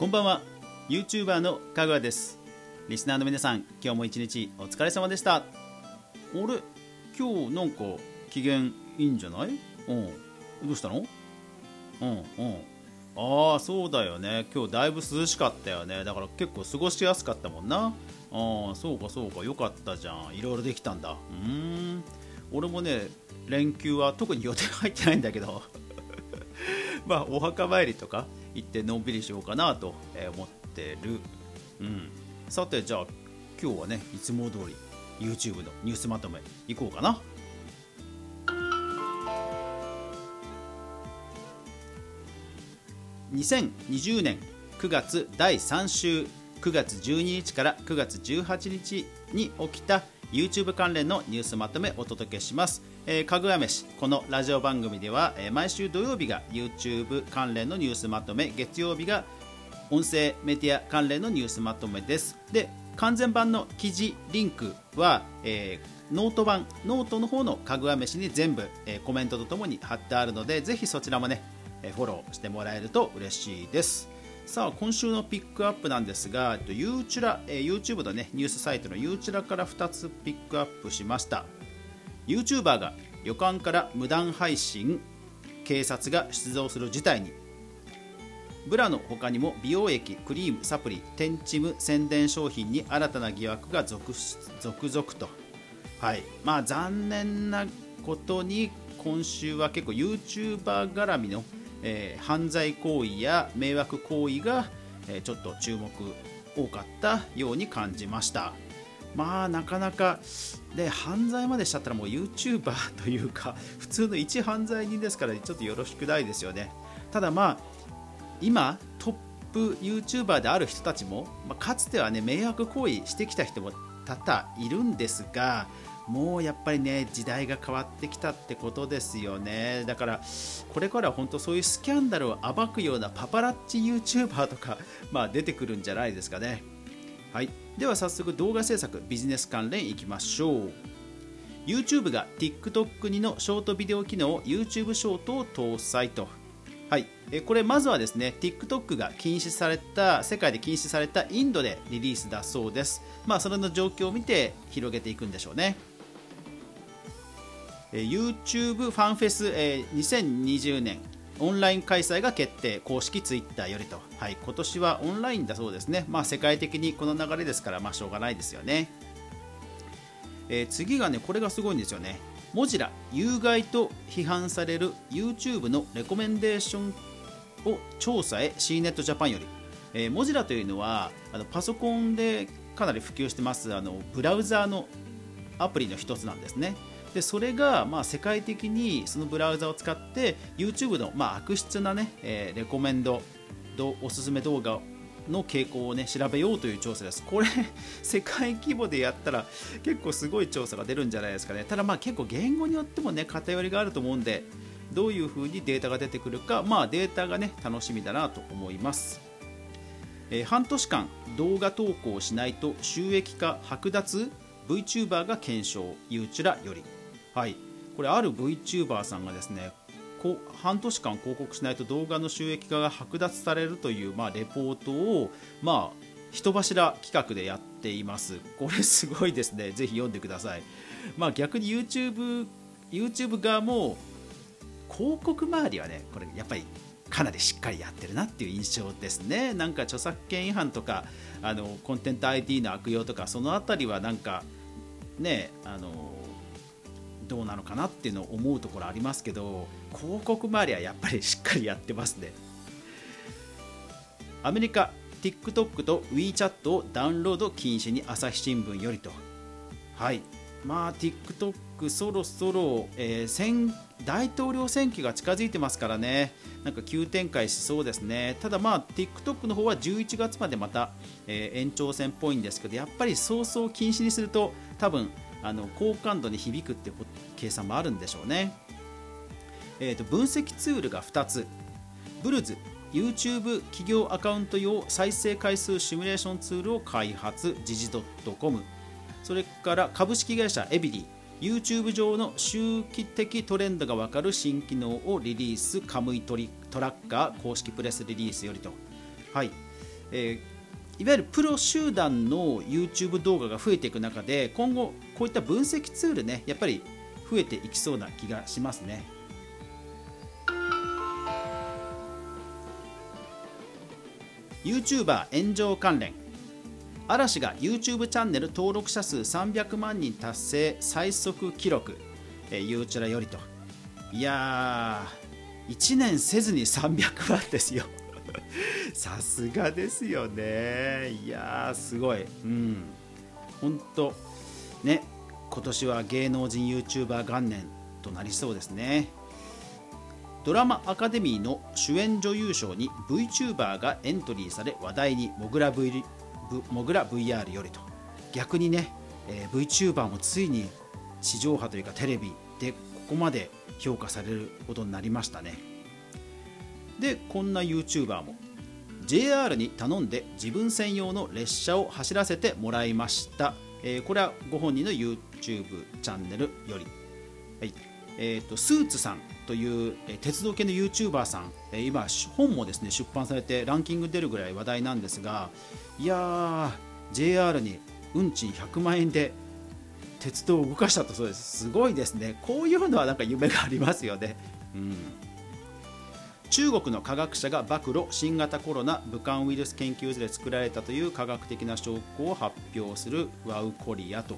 こんばんは。YouTuber のかぐわです。リスナーの皆さん今日も一日お疲れ様でした。あれ？今日なんか機嫌いいんじゃない？うん。どうしたの？うんうん。ああそうだよね。今日だいぶ涼しかったよね。だから結構過ごしやすかったもんな。ああそうかそうか。よかったじゃん。いろいろできたんだ。うん。俺もね連休は特に予定入ってないんだけど。まあお墓参りとか行ってのんびりしようかなと思ってる、うん、さてじゃあ今日はねいつも通り YouTube のニュースまとめいこうかな。2020年9月第3週9月12日から9月18日に起きた YouTube 関連のニュースまとめお届けします、えー、かぐや飯このラジオ番組では、えー、毎週土曜日が YouTube 関連のニュースまとめ月曜日が音声メディア関連のニュースまとめです。で完全版の記事リンクは、えー、ノート版ノートの方のかぐや飯に全部、えー、コメントとともに貼ってあるのでぜひそちらもね、えー、フォローしてもらえると嬉しいです。さあ今週のピックアップなんですが、ユーチュラ、えー、YouTube の、ね、ニュースサイトのユーチュラから2つピックアップしました。YouTuber が旅館から無断配信警察が出動する事態に。ブラの他にも美容液クリームサプリテンチム宣伝商品に新たな疑惑が続々と。はい。まあ残念なことに今週は結構 YouTuber 絡みのえー、犯罪行為や迷惑行為が、えー、ちょっと注目多かったように感じました。まあなかなかで犯罪までしちゃったらもう YouTuber というか普通の一犯罪人ですからちょっとよろしくないですよね。ただまあ今トップ YouTuber である人たちも、まあ、かつてはね迷惑行為してきた人も多々いるんですがもうやっぱりね時代が変わってきたってことですよね。だからこれからは本当そういうスキャンダルを暴くようなパパラッチ YouTuber とか、まあ、出てくるんじゃないですかね。はいでは早速動画制作ビジネス関連いきましょう YouTube が TikTok にのショートビデオ機能 YouTube ショートを搭載とはい、これまずはですね TikTok が禁止された世界で禁止されたインドでリリースだそうです。まあそれの状況を見て広げていくんでしょうね。YouTube ファンフェス2020年オンライン開催が決定。公式ツイッターよりと、はい、今年はオンラインだそうですね、まあ、世界的にこの流れですから、まあ、しょうがないですよね、えー、次がねこれがすごいんですよね。モジラ有害と批判される YouTube のレコメンデーションを調査へ C ネットジャパンより、えー、モジラというのはあのパソコンでかなり普及してますあのブラウザーのアプリの一つなんですね。でそれがまあ世界的にそのブラウザを使って YouTube のまあ悪質な、ねえー、レコメンドおすすめ動画の傾向を、ね、調べようという調査です。これ 世界規模でやったら結構すごい調査が出るんじゃないですかね。ただまあ結構言語によってもね偏りがあると思うんでどういう風にデータが出てくるか、まあ、データがね楽しみだなと思います。えー、半年間動画投稿しないと収益化剥奪？VTuber が検証ゆうちらよりはいこれある VTuber さんがですね半年間広告しないと動画の収益化が剥奪されるという、まあ、レポートを、まあ、人柱企画でやっています。これすごいですね。ぜひ読んでください。まあ、逆に YouTube, YouTube 側も広告周りはね、これやっぱりかなりしっかりやってるなっていう印象ですね。なんか著作権違反とかあのコンテンツ ID の悪用とかその辺りはなんかねあのどうなのかなっていうのを思うところありますけど広告周りはやっぱりしっかりやってますね。アメリカ TikTok と WeChat をダウンロード禁止に朝日新聞よりと。はい。まあ TikTok そろそろ、えー、大統領選挙が近づいてますからね。なんか急展開しそうですね。ただまあ TikTok の方は11月までまた、えー、延長戦っぽいんですけどやっぱり早々禁止にすると多分あの好感度に響くって計算もあるんでしょうね、えーと、分析ツールが2つ。ブルズ YouTube 企業アカウント用再生回数シミュレーションツールを開発。時事 .com それから株式会社エビリー YouTube 上の周期的トレンドが分かる新機能をリリース。カムイトリトラッカー公式プレスリリースよりと、はい。えー、いわゆるプロ集団の YouTube 動画が増えていく中で今後こういった分析ツールねやっぱり増えていきそうな気がしますね。YouTuber 炎上関連。嵐が YouTube チャンネル登録者数300万人達成最速記録、え、ゆうちらよりと。いやー1年せずに300万ですよ。さすがですよね。いやーすごい。うん。本当ね今年は芸能人 YouTuber 元年となりそうですね。ドラマアカデミーの主演女優賞に VTuber がエントリーされ話題にモグラ v モグラ VR よりと。逆にね、えー、VTuber もついに地上波というかテレビでここまで評価されることになりましたね。でこんな YouTuber も。JR に頼んで自分専用の列車を走らせてもらいました、えー、これはご本人の YouTube チャンネルより、はい。えーと、スーツさんという、え、鉄道系の YouTuber さん、えー、今本もですね出版されてランキング出るぐらい話題なんですが。いや JR に運賃100万円で鉄道を動かしたとそうです。すごいですね。こういうのはなんか夢がありますよね、うん、中国の科学者が暴露新型コロナ武漢ウイルス研究所で作られたという科学的な証拠を発表するワウコリアと。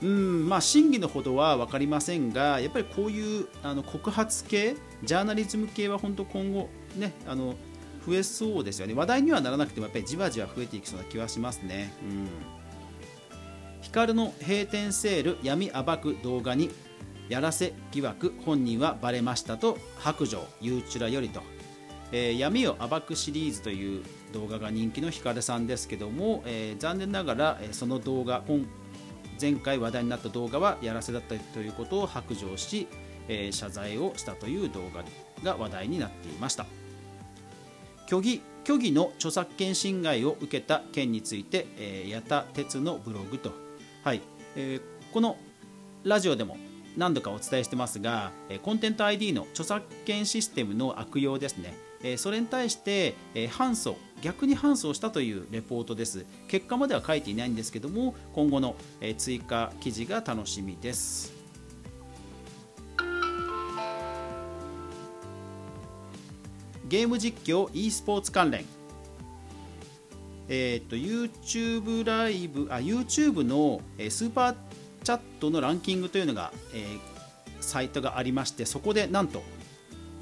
うんまあ、真偽のほどは分かりませんがやっぱりこういうあの告発系ジャーナリズム系は本当今後、ね、あの増えそうですよね。話題にはならなくてもやっぱりじわじわ増えていきそうな気はしますね。うん。光の閉店セール闇暴く動画にやらせ疑惑本人はバレましたと白状ゆうちらよりと、えー、闇を暴くシリーズという動画が人気のヒカルさんですけども、えー、残念ながら、え、その動画前回話題になった動画はやらせだったということを白状し、え謝罪をしたという動画が話題になっていました。虚偽虚偽の著作権侵害を受けた件について、え矢田哲のブログと。はい。えー、このラジオでも何度かお伝えしてますが、コンテンツ ID の著作権システムの悪用ですね、それに対して、反訴、逆に反訴したというレポートです。結果までは書いていないんですけども、今後の追加記事が楽しみです。ゲーム実況 e スポーツ関連えーと、YouTube ライブあ YouTube の、えー、スーパーチャットのランキングというのが、えー、サイトがありましてそこでなんと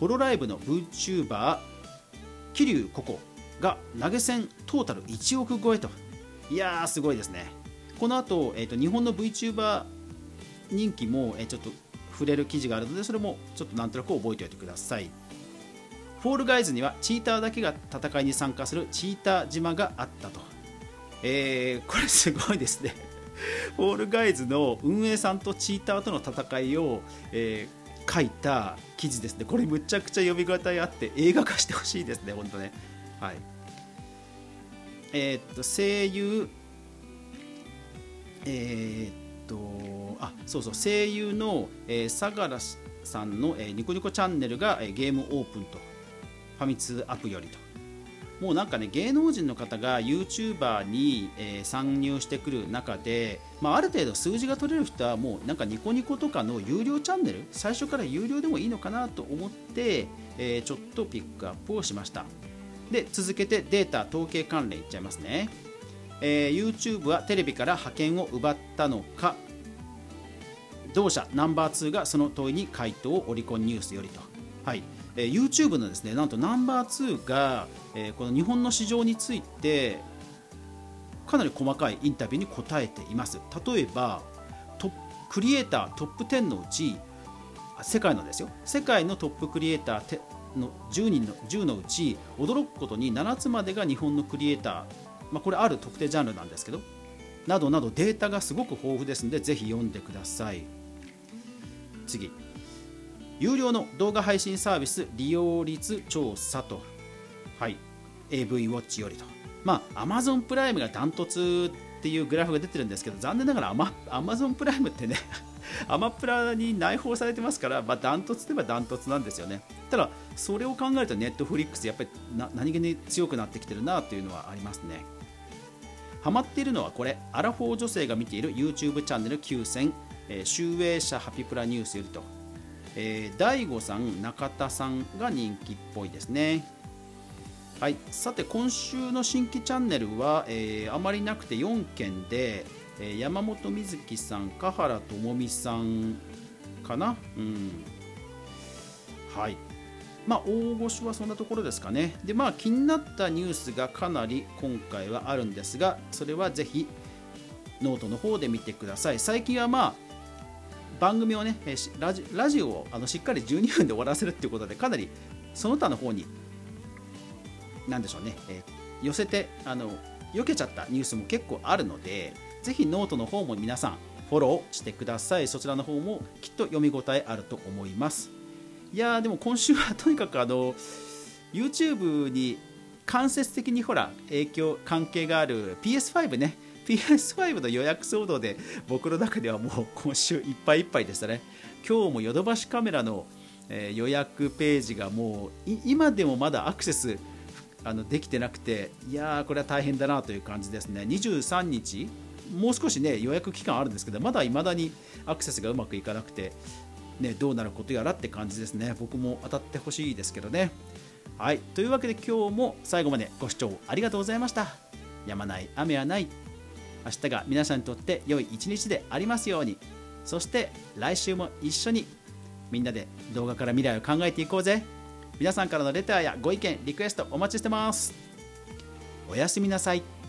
ホロライブの VTuber 桐生ココが投げ銭トータル1億超えと。いやーすごいですね。この後、えーと、日本の VTuber 人気も、えー、ちょっと触れる記事があるのでそれもちょっとなんとなく覚えておいてください。フォールガイズにはチーターだけが戦いに参加するチーター島があったと、えー、これすごいですね。フォールガイズの運営さんとチーターとの戦いを、えー、書いた記事ですね。これむちゃくちゃ読み応えあって映画化してほしいですね本当ね。はい。えー、っと声優えー、っとあそうそう声優の、えー、相良さんの、えー、ニコニコチャンネルが、えー、ゲームオープンとファミ通アップよりと。もうなんかね芸能人の方が YouTuber に、えー、参入してくる中で、まあ、ある程度数字が取れる人はもうなんかニコニコとかの有料チャンネル最初から有料でもいいのかなと思って、えー、ちょっとピックアップをしました。で続けてデータ統計関連いっちゃいますね、えー、YouTube はテレビから覇権を奪ったのか。同社ナンバー2がその問いに回答をオリコンニュースよりと。はい。えー、YouTube のですねなんとナンバー2が、えー、この日本の市場についてかなり細かいインタビューに答えています。例えばトクリエイタートップ10のうち世界のですよ。世界のトップクリエイターの10人の10のうち驚くことに7つまでが日本のクリエイター、まあ、これある特定ジャンルなんですけどなどなどデータがすごく豊富ですのでぜひ読んでください。次。有料の動画配信サービス利用率調査と、はい、AV ウォッチよりと、まあ、Amazon プライムがダントツっていうグラフが出てるんですけど残念ながらアマアマゾンプライムってね アマプラに内包されてますから、まあ、ダントツといえばダントツなんですよね。ただそれを考えるとネットフリックスやっぱり何気に強くなってきてるなというのはありますね。ハマっているのはこれ。アラフォー女性が見ている YouTube チャンネル9000、え、集英社ハピプラニュースよりと、えー、大悟さん中田さんが人気っぽいですね。はい、さて今週の新規チャンネルは、えー、あまりなくて4件で、えー、山本瑞希さん、香原朋美さんかな、うん、はい。まあ、大御所はそんなところですかね。で、まあ、気になったニュースがかなり今回はあるんですが、それはぜひノートの方で見てください。最近はまあ、番組をね、ラジラジオをあのしっかり12分で終わらせるっていうことで、かなりその他の方になんでしょうね、えー、寄せてあの避けちゃったニュースも結構あるのでぜひノートの方も皆さんフォローしてください。そちらの方もきっと読み応えあると思います。いやーでも今週は とにかくあの YouTube に間接的にほら影響関係がある PS5 ね PS5 の予約騒動で僕の中ではもう今週いっぱいいっぱいでしたね。今日もヨドバシカメラの、え、予約ページがもう今でもまだアクセスあのできてなくていやーこれは大変だなという感じですね。23日もう少しね予約期間あるんですけどまだ未だにアクセスがうまくいかなくて、ね、どうなることやらって感じですね。僕も当たってほしいですけどね。はい。というわけで今日も最後までご視聴ありがとうございました。やまない雨はない。明日が皆さんにとって良い一日でありますように。そして来週も一緒にみんなで動画から未来を考えていこうぜ。皆さんからのレターやご意見リクエストお待ちしてます。おやすみなさい。